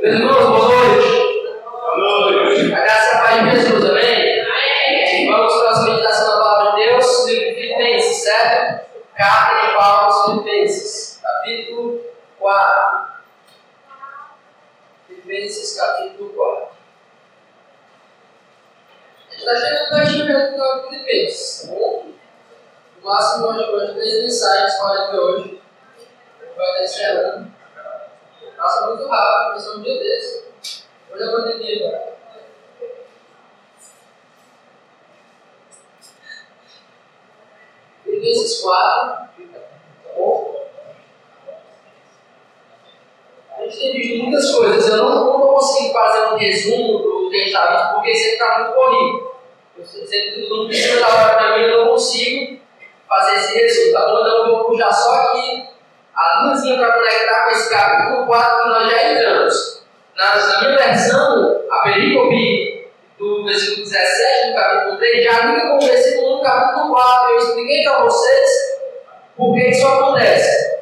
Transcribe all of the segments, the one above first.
Boa noite. Boa noite. A graça a paz de Jesus, amém? Vamos para a nossa meditação da palavra de Deus, livro de Filipenses, certo? Carta de Paulo aos Filipenses, capítulo 4. Filipenses, capítulo 4. A gente está chegando pertinho do Filipenses, tá bom? No máximo, hoje, hoje, três mensagens para hoje. Vai estar encerrando. Passa muito rápido, começou um dia desse. É a pandemia, cara. Filipenses 4, tá bom? A gente tem visto muitas coisas. Eu não, não vou conseguir fazer um resumo do que a gente está vendo, porque sempre está muito corrido. Eu sempre precisa da hora para mim, eu não consigo fazer esse resumo, tá bom? Então eu vou puxar só aqui a luzinha para conectar com esse capítulo 4 que nós já entramos. Na, minha versão, a perícope do versículo 17 do capítulo 3 já liga com o versículo 1 do capítulo 4. Eu expliquei para vocês por que isso acontece.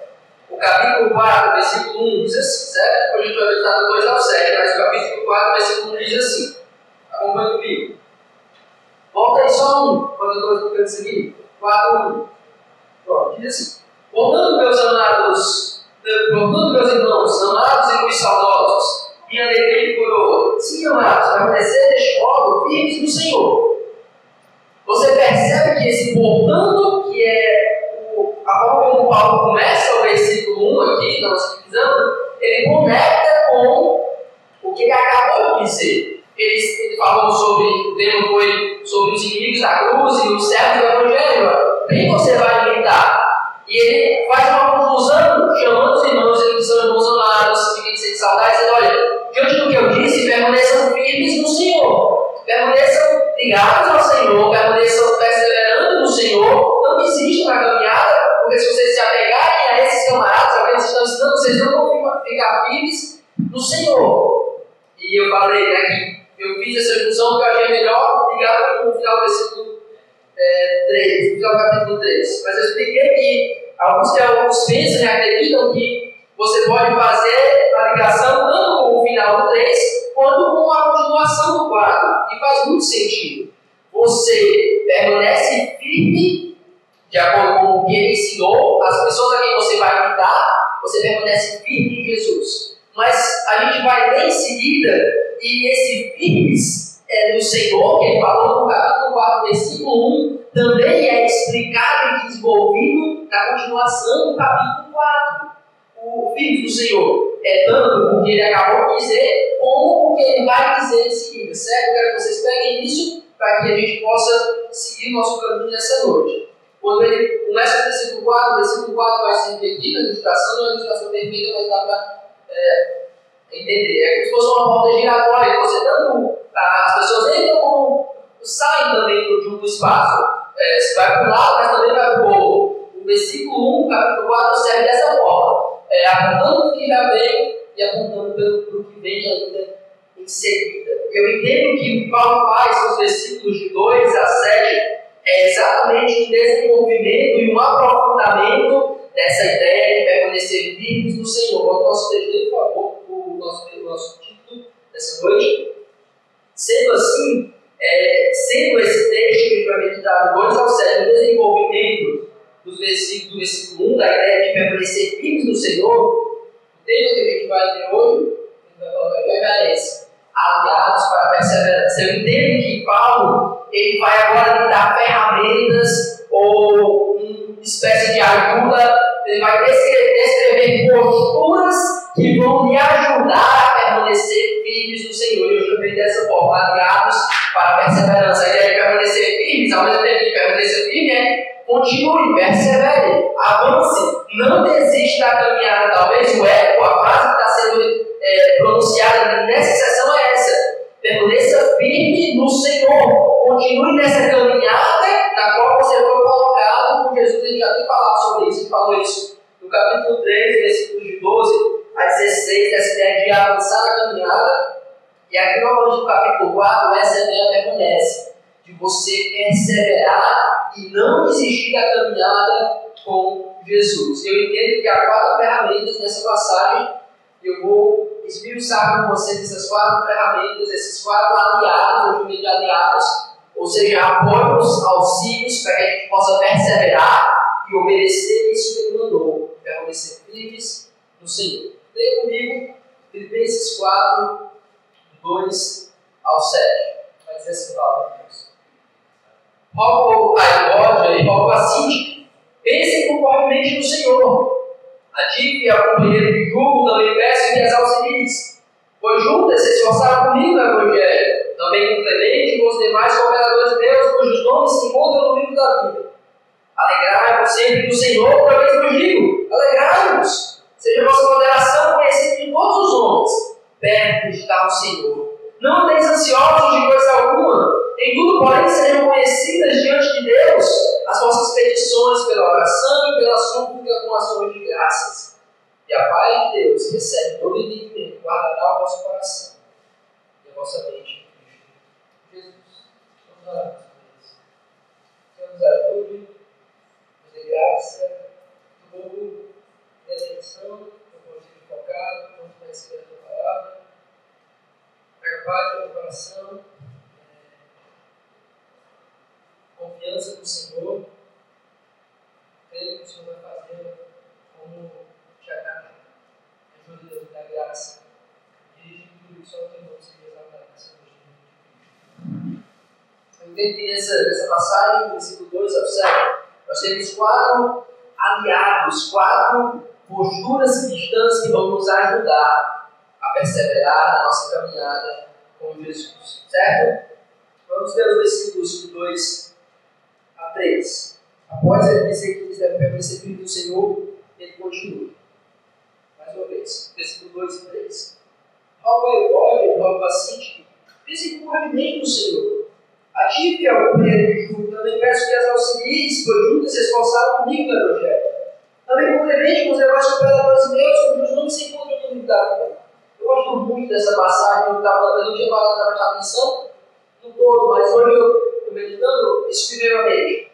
O capítulo 4, versículo 1 diz assim, certo? Depois a gente vai ver do 2 ao 7, mas o capítulo 4, versículo 1 diz assim. Acompanhe comigo. Volta aí só um, quando eu estou explicando isso aqui. 4, 1. Pronto, diz assim. Voltando, meus amados, voltando, meus irmãos, amados e muito saudosos, minha alegria e coroa. Sim, amados, permanecer deste modo firmes no Senhor. Você percebe que esse portanto, que é o, a forma como Paulo começa o versículo 1 aqui, nossa divisão, ele conecta com o que ele acabou de dizer. Ele, ele falou sobre, o tema foi sobre os inimigos da cruz e os servos do Evangelho. Quem você vai alimentar? E ele faz uma conclusão, chamando os irmãos que são amados, que de saudade, dizendo: olha, diante do que eu disse, permaneçam firmes no Senhor, permaneçam ligados ao Senhor, permaneçam perseverando no Senhor, não desistam na caminhada, porque se vocês se apegarem a esses camaradas, a quem estão ensinando, vocês não vão ficar firmes no Senhor. E eu falei né, que eu fiz essa junção porque eu achei melhor ligar com o final do versículo é, 3, no capítulo 3. Mas eu expliquei que alguns teólogos pensam e acreditam que você pode fazer a ligação tanto com o final do 3 quanto com a continuação do 4. E faz muito sentido. Você permanece firme de acordo com o que ele ensinou, as pessoas a quem você vai lidar, você permanece firme em Jesus. Mas a gente vai ler em seguida e esse firmes é, do Senhor, que ele falou no capítulo 4, versículo 1, também é explicado e desenvolvido na continuação do capítulo 4. O Filho do Senhor é tanto o que ele acabou de dizer, como o que ele vai dizer em seguida, certo? Eu quero que vocês peguem isso para que a gente possa seguir nosso caminho nessa noite. Quando ele começa o versículo 4, o versículo 4 vai ser repetido, a ilustração não é uma ilustração perfeita, mas dá para é, entender. É como se fosse uma porta giratória, você dando as pessoas entram como saem também de um espaço. É, você vai para um lado, mas também vai para o outro. O versículo 1, capítulo 4, serve dessa forma: é, apontando o que já vem e apontando para o que vem ainda em seguida. Eu entendo que o Paulo faz nos versículos de 2 a 7 é exatamente um desenvolvimento e um aprofundamento dessa ideia de permanecer firmes no Senhor. Vamos nosso texto, por favor, nosso, o nosso título dessa noite. Sendo assim, é, sendo esse texto que a gente vai meditar do 2 ao 7, o desenvolvimento dos versículos, do versículo 1, da ideia de permanecer firmes no Senhor, o tema que a gente vai ter hoje, vai colocar é esse. Aliados para a perseverança. Eu entendo que Paulo ele vai agora dar ferramentas ou uma espécie de ajuda, ele vai descrever, posturas que vão lhe ajudar a permanecer firmes no Senhor. Eu chamei dessa forma, aliados para a perseverança. A ideia de permanecer firmes, ao mesmo tempo que permanecer firme, é continue, persevere, avance, não desista da caminhada. Talvez o eco, a frase que está sendo é, pronunciada nessa sessão é essa. Permaneça firme no Senhor. Continue nessa caminhada na qual você foi Jesus ele já tem falado sobre isso. Ele falou isso no capítulo 3, versículos de 12 a 16, essa ideia de avançar na caminhada. E aqui no capítulo 4, essa ideia permanece, de você perseverar e não desistir da caminhada com Jesus. Eu entendo que há quatro ferramentas nessa passagem, eu vou esmiuçar com vocês essas quatro ferramentas, esses quatro aliados, eu chamo de aliados, ou seja, apoios, auxílios, para que a gente possa perseverar e obedecer isso que ele mandou, permanecer firmes no Senhor. Leia comigo Filipenses 4, 2 ao 7. Vai dizer assim, palavra de Deus. Rogo a Evódia e rogo a Cinti, pensem conformemente no Senhor. A é o companheiro de julgo, também peço que as auxilies, pois juntas se esforçaram comigo no Evangelho, também com Clemente e com os demais cooperadores de Deus, cujos nomes se encontram no livro da vida. Alegrai-vos sempre do Senhor, outra vez vos digo, alegrai-vos. Seja vossa moderação conhecida de todos os homens. Perto está o Senhor. Não andeis ansiosos de coisa alguma. Em tudo, porém, sejam conhecidas diante de Deus as vossas petições pela oração e pela súplica com ações de graças. E a paz de Deus, recebe todo entendimento, guardará o vosso coração e a vossa mente. Orar com Senhor, nos ajude, nos dê graça, de atenção, no contigo focado, quanto mais receber a tua palavra. Traga paz no coração, é, confiança no Senhor. Creio que o Senhor vai fazer como te agrada. Ajude Deus, da graça. Dirige tudo que só o teu nome exaltado nessa noite. Eu entendo que nessa, passagem, versículo 2 ao 7, nós temos quatro aliados, quatro posturas cristãs que vão nos ajudar a perseverar na nossa caminhada com Jesus. Certo? Vamos ver os versículos 2 a 3. Após ele dizer que eles devem permanecer firmes do Senhor, ele continua. Mais uma vez, versículo 2 e 3. Rogo a Evódia, rogo a Sinti, pensem conformemente no Senhor. A ti, que é o de julgo, também peço que as auxilies, pois juntas se esforçaram comigo no Evangelho. Também complemente com os demais cooperadores meus, cujos nomes se encontram no vida. Eu gosto muito dessa passagem, eu, tava, eu não tinha parado para prestar atenção no todo, mas hoje eu, eu meditando, isso me veio à mente.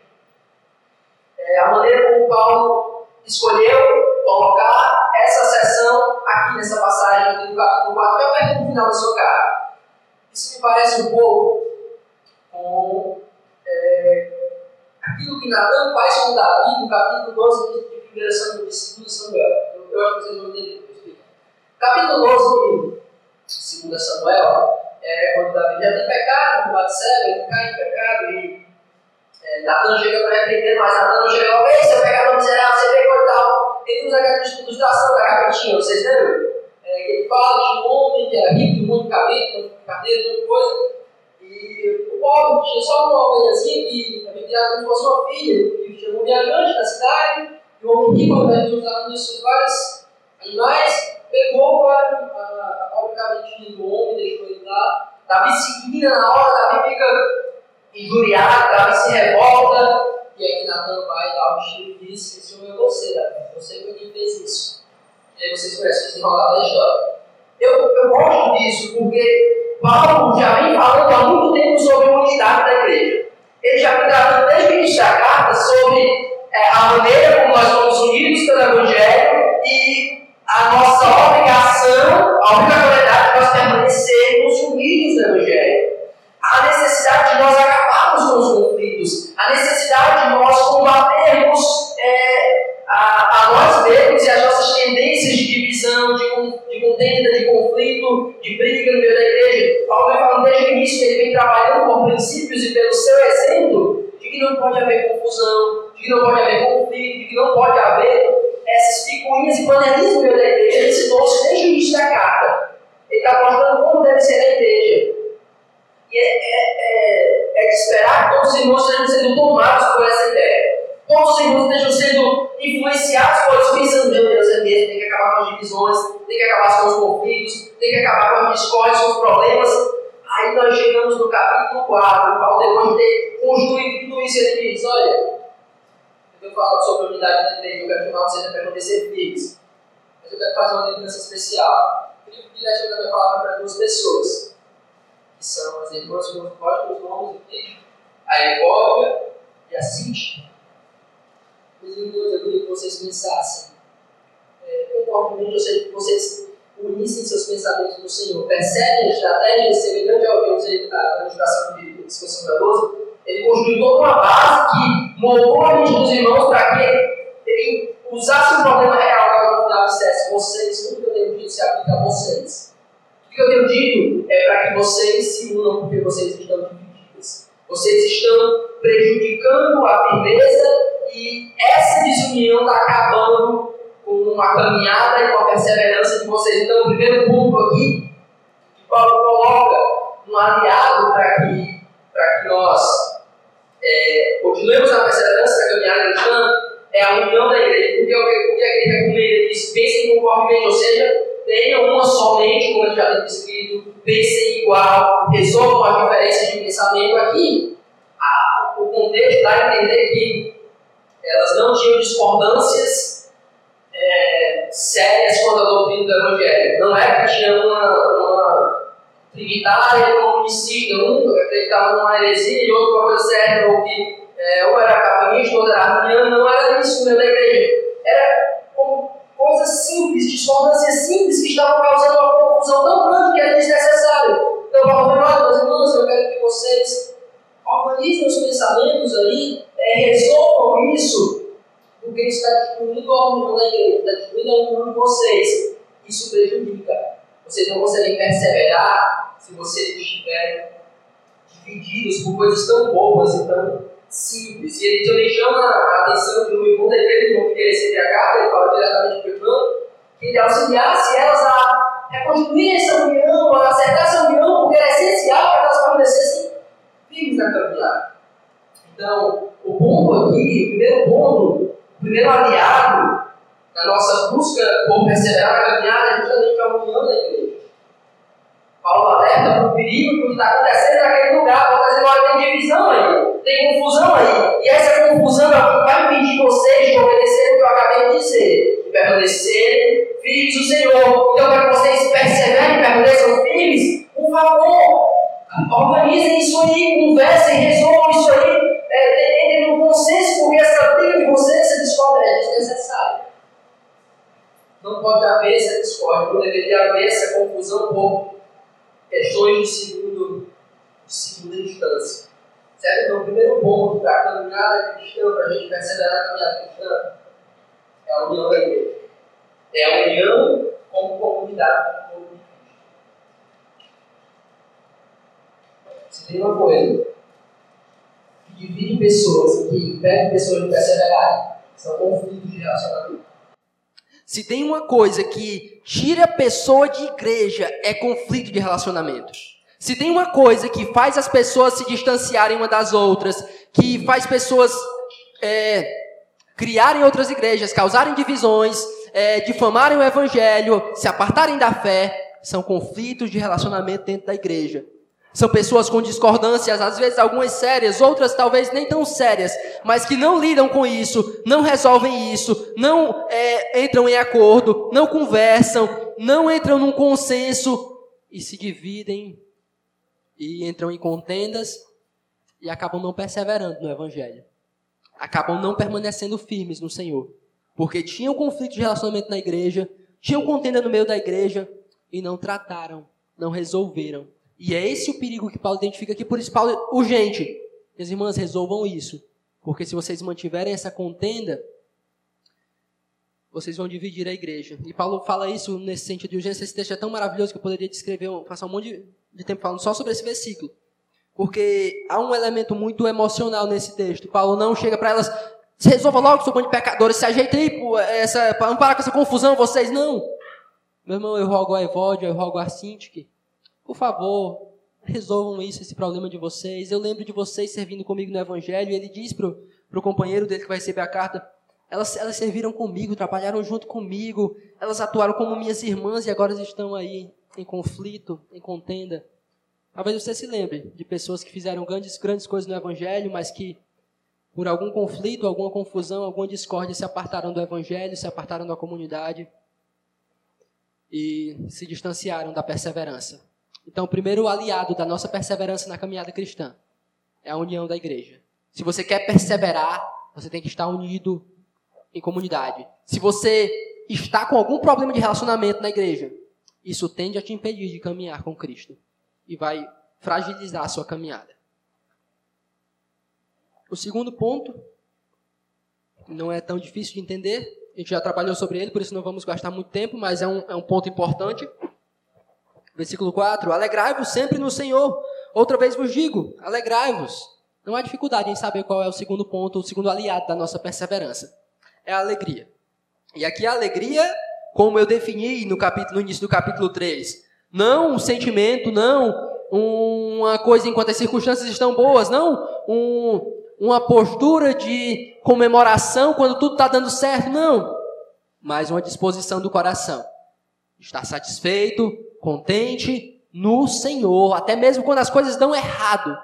É, a maneira como Paulo escolheu colocar essa sessão aqui nessa passagem do capítulo 4, que é perto do final da sua carta. Isso me parece um pouco com é, aquilo que Natan faz com Davi no capítulo 12 de 1 Samuel, de 2 Samuel. Eu, eu acho que vocês vão entender. Capítulo 12 de 2 Samuel é quando Davi já tem pecado com Batseba, ele cai em pecado e é, Natan chega para repreender, mas Natan não chega logo, ei, seu pecador miserável, você pecou e tal. Ele usa aquela ilustração da gavetinha, vocês lembram? É, que ele fala de um homem que era rico, de cabelo, de cadeira, de coisa. E o pobre tinha só uma ovelhazinha que havia criado como se fosse uma filha, tinha um viajante da cidade, e o homem rico, ao invés de usar nesses vários animais, pegou a, a, a pobre cabritinha do homem, deixou ele lá. Davi se vira na hora, Davi fica injuriado, Davi se revolta. E aí Natan vai dar o tiro e diz: Esse homem é você, Davi. Você foi quem fez isso. E aí vocês conhecem o desenrolar da história. Eu, eu gosto disso porque Paulo já vem falando há muito tempo sobre a unidade da igreja. Ele já vem tratando desde o início da carta sobre é, a maneira como nós somos unidos pelo Evangelho e a nossa obrigação, a obrigatoriedade de nós permanecermos unidos no Evangelho. A necessidade de nós acabarmos com os conflitos, a necessidade de nós combatermos é, a, a, nós mesmos e as nossas tendências de divisão, de, de contenda, de conflito, de briga no meio da igreja. Paulo vem falando desde o início que ele vem trabalhando por princípios e pelo seu exemplo de que não pode haver confusão, de que não pode haver conflito, de que não pode haver essas picuinhas e panelinhas no meio da igreja. Ele ensinou isso desde o início da carta. Ele está mostrando como deve ser a igreja. E é, é, é, é de esperar que todos os irmãos estejam sendo tomados por essa ideia. Todos os irmãos estejam sendo influenciados por isso, pensando, meu Deus, é mesmo, tem que acabar com as divisões, tem que acabar com os conflitos, tem que acabar com as discórdias, com os problemas. Aí nós chegamos no capítulo 4, Paulo depois de ter construído tudo isso, ele diz, olha, eu falo sobre a unidade da igreja, eu quero chamar vocês a permanecer firmes. Mas eu quero fazer uma lembrança especial. Eu queria direcionar minha palavra para duas pessoas, que são as irmãs com os nomes aqui, a Evóvia e a Cintia. Meus irmãos, eu queria que vocês pensassem, é, conformemente, eu sei que vocês, o unissem seus pensamentos no Senhor, percebem a estratégia semelhante ao usei na ilustração de discussão da 12, ele construiu toda uma base que moldou a mente dos irmãos para que ele usasse um problema real final dissesse: vocês, tudo que eu tenho dito se aplica a vocês. O que eu tenho dito é para que vocês se unam porque vocês estão divididos. Vocês estão prejudicando a firmeza e essa desunião está acabando com a caminhada e com a perseverança de vocês. Então, o primeiro ponto aqui que Paulo coloca um aliado para que, que nós é, continuemos a perseverança da caminhada cristã é a união da igreja. Porque o que a igreja comunidade diz? Pensem conformemente, ou seja, tenham uma somente, como eu já tenho escrito, pensem igual, resolvam as diferenças de pensamento aqui. A, o contexto dá a entender que elas não tinham discordâncias é, sérias quanto à doutrina do Evangelho. Não é que tinha uma, uma trinitária uma unicista, um acreditava numa heresia e outro uma coisa certa, ou que é, ou era calvinista ou era arminiano, não era isso meio da igreja. Era coisas simples, discordâncias simples que estavam causando uma confusão tão grande que era desnecessário. Então, Paulo olha, meus eu quero que vocês organizem os pensamentos aí, é, resolvam isso, porque isso está destruindo a união da igreja, está destruindo a união de vocês. Isso prejudica. Vocês não conseguem perseverar se vocês estiverem divididos por coisas tão boas e tão simples. E ele também chama a atenção do irmão daquele irmão que queria receber a carta, ele fala diretamente para o irmão, que ele auxiliasse elas a reconstruir essa união, a acertar essa união, porque era essencial para que elas permanecessem firmes na caminhada. Então, o ponto aqui, o primeiro ponto, o primeiro aliado na nossa busca por perseverar na caminhada é justamente a união da igreja. Paulo alerta para o perigo que está acontecendo naquele lugar. Está dizendo, olha, tem divisão aí, tem confusão aí. E essa confusão vai impedir vocês de obedecer o que eu acabei de dizer. De permanecerem firmes no Senhor. Então, para que vocês perseverem e permaneçam firmes, por favor, organizem isso aí, conversem, resolvam isso aí. É, entrem no consenso, porque essa briga de vocês, essa discórdia é desnecessária. Não pode haver essa discórdia, não deveria haver essa confusão por questões de, segundo, de segunda instância. Certo? Então, o primeiro ponto para a caminhada cristã, a gente perceber na caminhada cristã, é a união da igreja. É a união como comunidade. Se tem uma coisa que divide pessoas, que impede pessoas de perseverarem, são conflitos de relacionamento. Se tem uma coisa que tira a pessoa de igreja, é conflito de relacionamento. Se tem uma coisa que faz as pessoas se distanciarem uma das outras, que faz pessoas é, criarem outras igrejas, causarem divisões, é, difamarem o evangelho, se apartarem da fé, são conflitos de relacionamento dentro da igreja. São pessoas com discordâncias, às vezes algumas sérias, outras talvez nem tão sérias, mas que não lidam com isso, não resolvem isso, não é, entram em acordo, não conversam, não entram num consenso e se dividem e entram em contendas e acabam não perseverando no Evangelho. Acabam não permanecendo firmes no Senhor. Porque tinham conflito de relacionamento na igreja, tinham contenda no meio da igreja e não trataram, não resolveram e é esse o perigo que Paulo identifica aqui. Por isso, Paulo, urgente. Minhas irmãs, resolvam isso. Porque se vocês mantiverem essa contenda, vocês vão dividir a igreja. E Paulo fala isso nesse sentido de urgência. Esse texto é tão maravilhoso que eu poderia descrever, passar um monte de tempo falando só sobre esse versículo. Porque há um elemento muito emocional nesse texto. Paulo não chega para elas, se resolva logo, sou bando de pecadores, se ajeita aí, para não parar com essa confusão, vocês não. Meu irmão, eu rogo a Evódia, eu rogo a Sintique, por favor, resolvam isso, esse problema de vocês. Eu lembro de vocês servindo comigo no Evangelho. E ele diz para o companheiro dele que vai receber a carta: elas, elas serviram comigo, trabalharam junto comigo, elas atuaram como minhas irmãs e agora estão aí em conflito, em contenda. Talvez você se lembre de pessoas que fizeram grandes, grandes coisas no Evangelho, mas que por algum conflito, alguma confusão, alguma discórdia se apartaram do Evangelho, se apartaram da comunidade e se distanciaram da perseverança. Então, o primeiro aliado da nossa perseverança na caminhada cristã é a união da igreja. Se você quer perseverar, você tem que estar unido em comunidade. Se você está com algum problema de relacionamento na igreja, isso tende a te impedir de caminhar com Cristo e vai fragilizar a sua caminhada. O segundo ponto não é tão difícil de entender, a gente já trabalhou sobre ele, por isso não vamos gastar muito tempo, mas é um, é um ponto importante. Versículo 4: Alegrai-vos sempre no Senhor. Outra vez vos digo: alegrai-vos. Não há dificuldade em saber qual é o segundo ponto, o segundo aliado da nossa perseverança. É a alegria. E aqui a alegria, como eu defini no, capítulo, no início do capítulo 3, não um sentimento, não uma coisa enquanto as circunstâncias estão boas, não um, uma postura de comemoração quando tudo está dando certo, não. Mas uma disposição do coração. Estar satisfeito, contente no Senhor, até mesmo quando as coisas dão errado.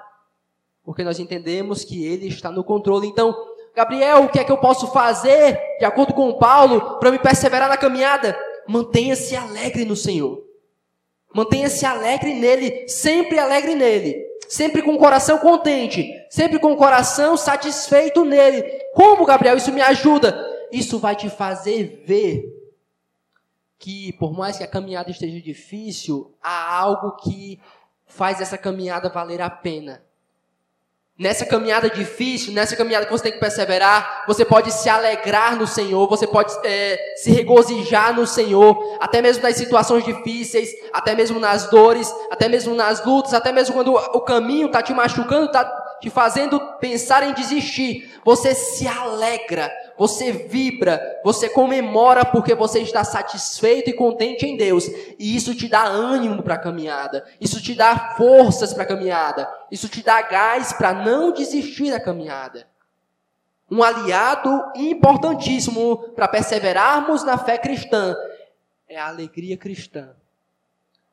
Porque nós entendemos que Ele está no controle. Então, Gabriel, o que é que eu posso fazer, de acordo com Paulo, para me perseverar na caminhada? Mantenha-se alegre no Senhor. Mantenha-se alegre nele, sempre alegre nele sempre com o coração contente, sempre com o coração satisfeito nele. Como, Gabriel, isso me ajuda? Isso vai te fazer ver que, por mais que a caminhada esteja difícil, há algo que faz essa caminhada valer a pena. Nessa caminhada difícil, nessa caminhada que você tem que perseverar, você pode se alegrar no Senhor, você pode é, se regozijar no Senhor, até mesmo nas situações difíceis, até mesmo nas dores, até mesmo nas lutas, até mesmo quando o caminho está te machucando, está te fazendo pensar em desistir. Você se alegra, você vibra, você comemora porque você está satisfeito e contente em Deus. E isso te dá ânimo para a caminhada, isso te dá forças para a caminhada, isso te dá gás para não desistir da caminhada. Um aliado importantíssimo para perseverarmos na fé cristã é a alegria cristã.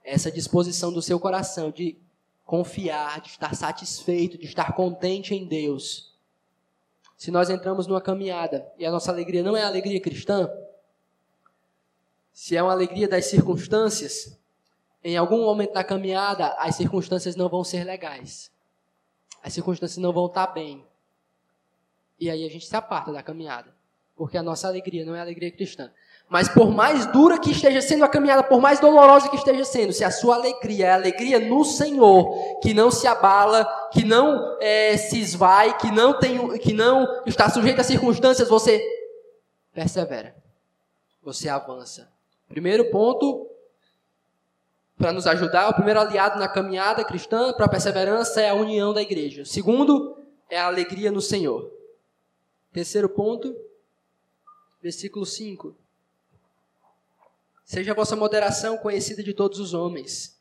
Essa disposição do seu coração de confiar, de estar satisfeito, de estar contente em Deus se nós entramos numa caminhada e a nossa alegria não é a alegria cristã, se é uma alegria das circunstâncias, em algum momento da caminhada as circunstâncias não vão ser legais. As circunstâncias não vão estar bem. E aí a gente se aparta da caminhada, porque a nossa alegria não é a alegria cristã. Mas por mais dura que esteja sendo a caminhada, por mais dolorosa que esteja sendo, se a sua alegria é alegria no Senhor, que não se abala, que não é, se esvai, que não, tem, que não está sujeito a circunstâncias, você persevera. Você avança. Primeiro ponto, para nos ajudar, o primeiro aliado na caminhada cristã para a perseverança é a união da igreja. Segundo, é a alegria no Senhor. Terceiro ponto, versículo 5. Seja a vossa moderação conhecida de todos os homens.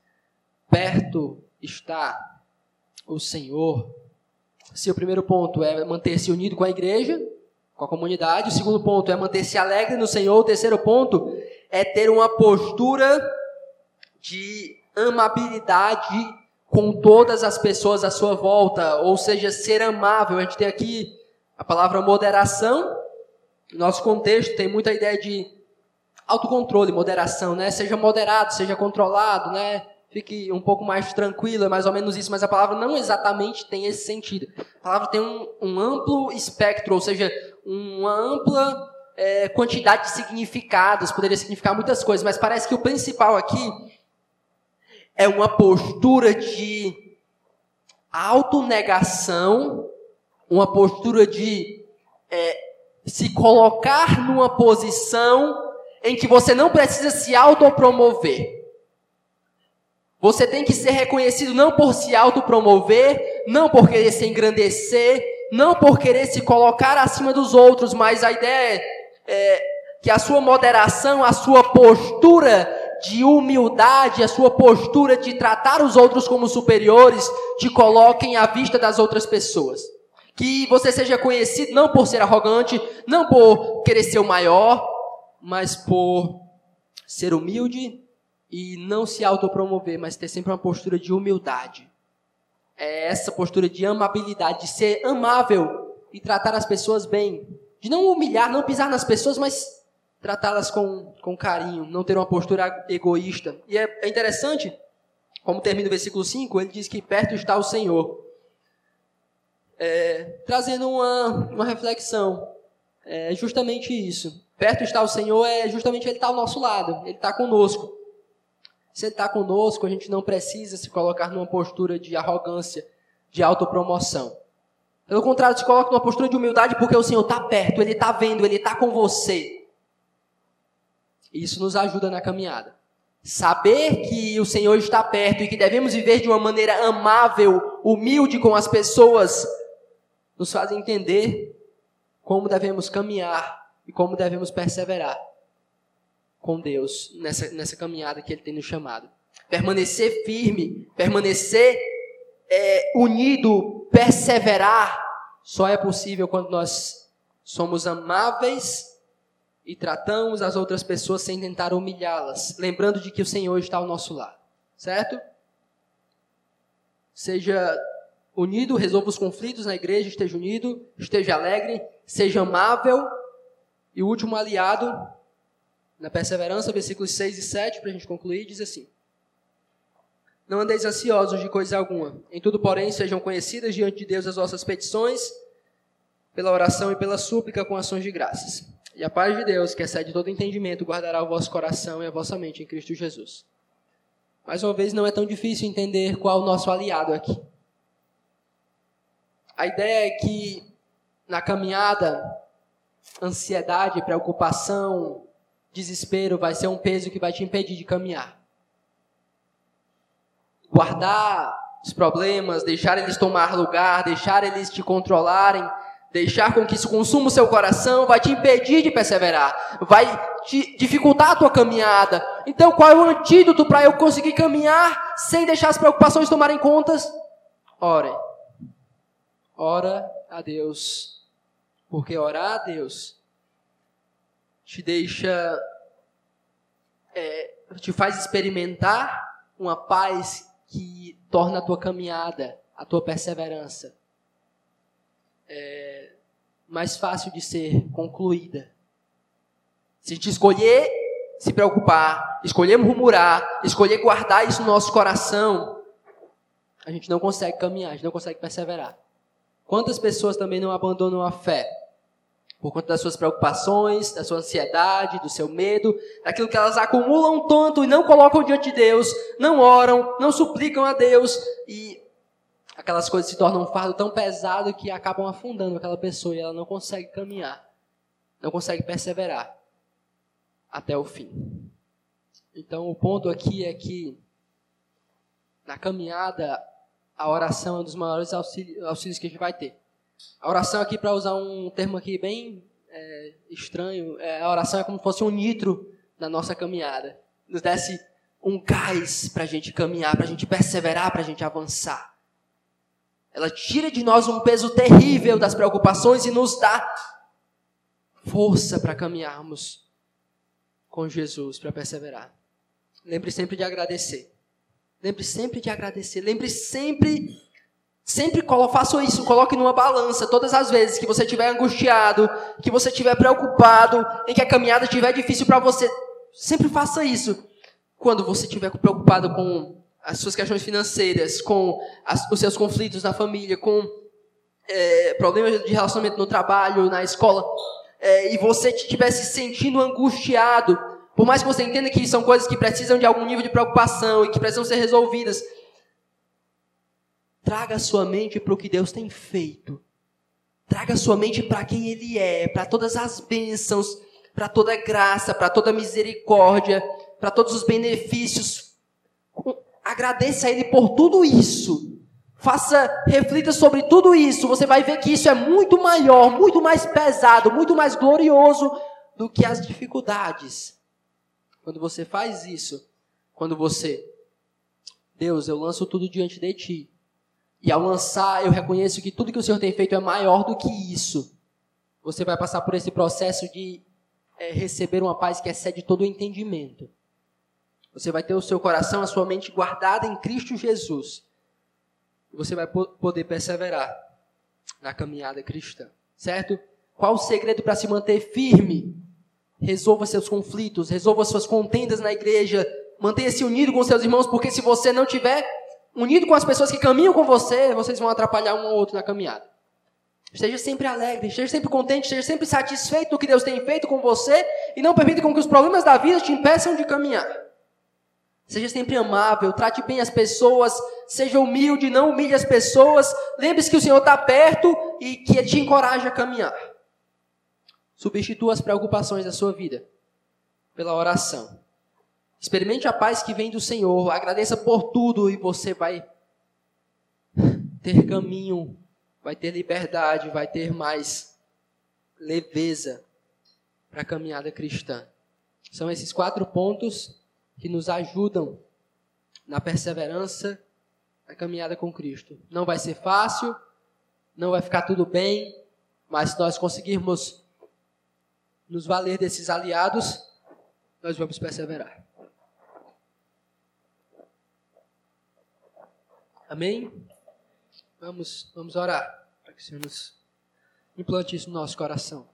Perto está o Senhor. Se o primeiro ponto é manter-se unido com a igreja, com a comunidade. O segundo ponto é manter-se alegre no Senhor. O terceiro ponto é ter uma postura de amabilidade com todas as pessoas à sua volta, ou seja, ser amável. A gente tem aqui a palavra moderação. Nosso contexto tem muita ideia de autocontrole, moderação, né? Seja moderado, seja controlado, né? Fique um pouco mais tranquilo, é mais ou menos isso, mas a palavra não exatamente tem esse sentido. A palavra tem um, um amplo espectro, ou seja, uma ampla é, quantidade de significados, poderia significar muitas coisas, mas parece que o principal aqui é uma postura de autonegação, uma postura de é, se colocar numa posição em que você não precisa se autopromover. Você tem que ser reconhecido não por se autopromover, não por querer se engrandecer, não por querer se colocar acima dos outros, mas a ideia é, é que a sua moderação, a sua postura de humildade, a sua postura de tratar os outros como superiores, te coloquem à vista das outras pessoas. Que você seja conhecido não por ser arrogante, não por querer ser o maior, mas por ser humilde e não se autopromover, mas ter sempre uma postura de humildade. É essa postura de amabilidade, de ser amável e tratar as pessoas bem. De não humilhar, não pisar nas pessoas, mas tratá-las com, com carinho, não ter uma postura egoísta. E é, é interessante, como termina o versículo 5, ele diz que perto está o Senhor. É, trazendo uma, uma reflexão. É justamente isso. Perto está o Senhor é justamente Ele está ao nosso lado, Ele está conosco. sentar conosco, a gente não precisa se colocar numa postura de arrogância, de autopromoção. Pelo contrário, se coloca numa postura de humildade porque o Senhor está perto, Ele está vendo, Ele está com você. Isso nos ajuda na caminhada. Saber que o Senhor está perto e que devemos viver de uma maneira amável, humilde com as pessoas, nos faz entender como devemos caminhar e como devemos perseverar com Deus nessa, nessa caminhada que Ele tem nos chamado. Permanecer firme, permanecer é, unido, perseverar, só é possível quando nós somos amáveis e tratamos as outras pessoas sem tentar humilhá-las, lembrando de que o Senhor está ao nosso lado, certo? Seja unido, resolva os conflitos na igreja, esteja unido, esteja alegre, seja amável. E o último aliado, na perseverança, versículos 6 e 7, para a gente concluir, diz assim: Não andeis ansiosos de coisa alguma, em tudo, porém, sejam conhecidas diante de Deus as vossas petições, pela oração e pela súplica com ações de graças. E a paz de Deus, que excede todo entendimento, guardará o vosso coração e a vossa mente em Cristo Jesus. Mais uma vez, não é tão difícil entender qual o nosso aliado aqui. A ideia é que na caminhada, ansiedade, preocupação, desespero vai ser um peso que vai te impedir de caminhar. Guardar os problemas, deixar eles tomar lugar, deixar eles te controlarem, deixar com que isso consuma o seu coração, vai te impedir de perseverar, vai te dificultar a tua caminhada. Então, qual é o antídoto para eu conseguir caminhar sem deixar as preocupações tomarem contas? Ore. Ora a Deus. Porque orar a Deus te deixa. É, te faz experimentar uma paz que torna a tua caminhada, a tua perseverança é, mais fácil de ser concluída. Se a gente escolher se preocupar, escolher murmurar, escolher guardar isso no nosso coração, a gente não consegue caminhar, a gente não consegue perseverar. Quantas pessoas também não abandonam a fé? Por conta das suas preocupações, da sua ansiedade, do seu medo, daquilo que elas acumulam tanto e não colocam diante de Deus, não oram, não suplicam a Deus e aquelas coisas se tornam um fardo tão pesado que acabam afundando aquela pessoa e ela não consegue caminhar, não consegue perseverar até o fim. Então o ponto aqui é que na caminhada a oração é um dos maiores auxílios, que a gente vai ter. A oração aqui, para usar um termo aqui bem é, estranho, é, a oração é como se fosse um nitro na nossa caminhada. Nos desse um gás para a gente caminhar, para a gente perseverar, para a gente avançar. Ela tira de nós um peso terrível das preocupações e nos dá força para caminharmos com Jesus, para perseverar. Lembre sempre de agradecer. Lembre sempre de agradecer. Lembre sempre, sempre faça isso, coloque numa balança todas as vezes que você estiver angustiado, que você estiver preocupado, em que a caminhada estiver difícil para você. Sempre faça isso. Quando você estiver preocupado com as suas questões financeiras, com as, os seus conflitos na família, com é, problemas de relacionamento no trabalho, na escola, é, e você estiver se sentindo angustiado, por mais que você entenda que são coisas que precisam de algum nível de preocupação e que precisam ser resolvidas, traga a sua mente para o que Deus tem feito. Traga a sua mente para quem Ele é, para todas as bênçãos, para toda graça, para toda misericórdia, para todos os benefícios. Agradeça a Ele por tudo isso. Faça, reflita sobre tudo isso. Você vai ver que isso é muito maior, muito mais pesado, muito mais glorioso do que as dificuldades. Quando você faz isso, quando você, Deus, eu lanço tudo diante de ti. E ao lançar, eu reconheço que tudo que o Senhor tem feito é maior do que isso. Você vai passar por esse processo de é, receber uma paz que excede todo o entendimento. Você vai ter o seu coração, a sua mente guardada em Cristo Jesus. Você vai poder perseverar na caminhada cristã. Certo? Qual o segredo para se manter firme? Resolva seus conflitos, resolva suas contendas na igreja, mantenha-se unido com seus irmãos, porque se você não tiver unido com as pessoas que caminham com você, vocês vão atrapalhar um ou outro na caminhada. Esteja sempre alegre, esteja sempre contente, esteja sempre satisfeito do que Deus tem feito com você e não permita com que os problemas da vida te impeçam de caminhar. Seja sempre amável, trate bem as pessoas, seja humilde, não humilhe as pessoas. Lembre-se que o Senhor está perto e que Ele te encoraja a caminhar. Substitua as preocupações da sua vida pela oração. Experimente a paz que vem do Senhor. Agradeça por tudo e você vai ter caminho, vai ter liberdade, vai ter mais leveza para a caminhada cristã. São esses quatro pontos que nos ajudam na perseverança na caminhada com Cristo. Não vai ser fácil, não vai ficar tudo bem, mas se nós conseguirmos nos valer desses aliados, nós vamos perseverar. Amém? Vamos, vamos orar para que o Senhor nos implante isso no nosso coração.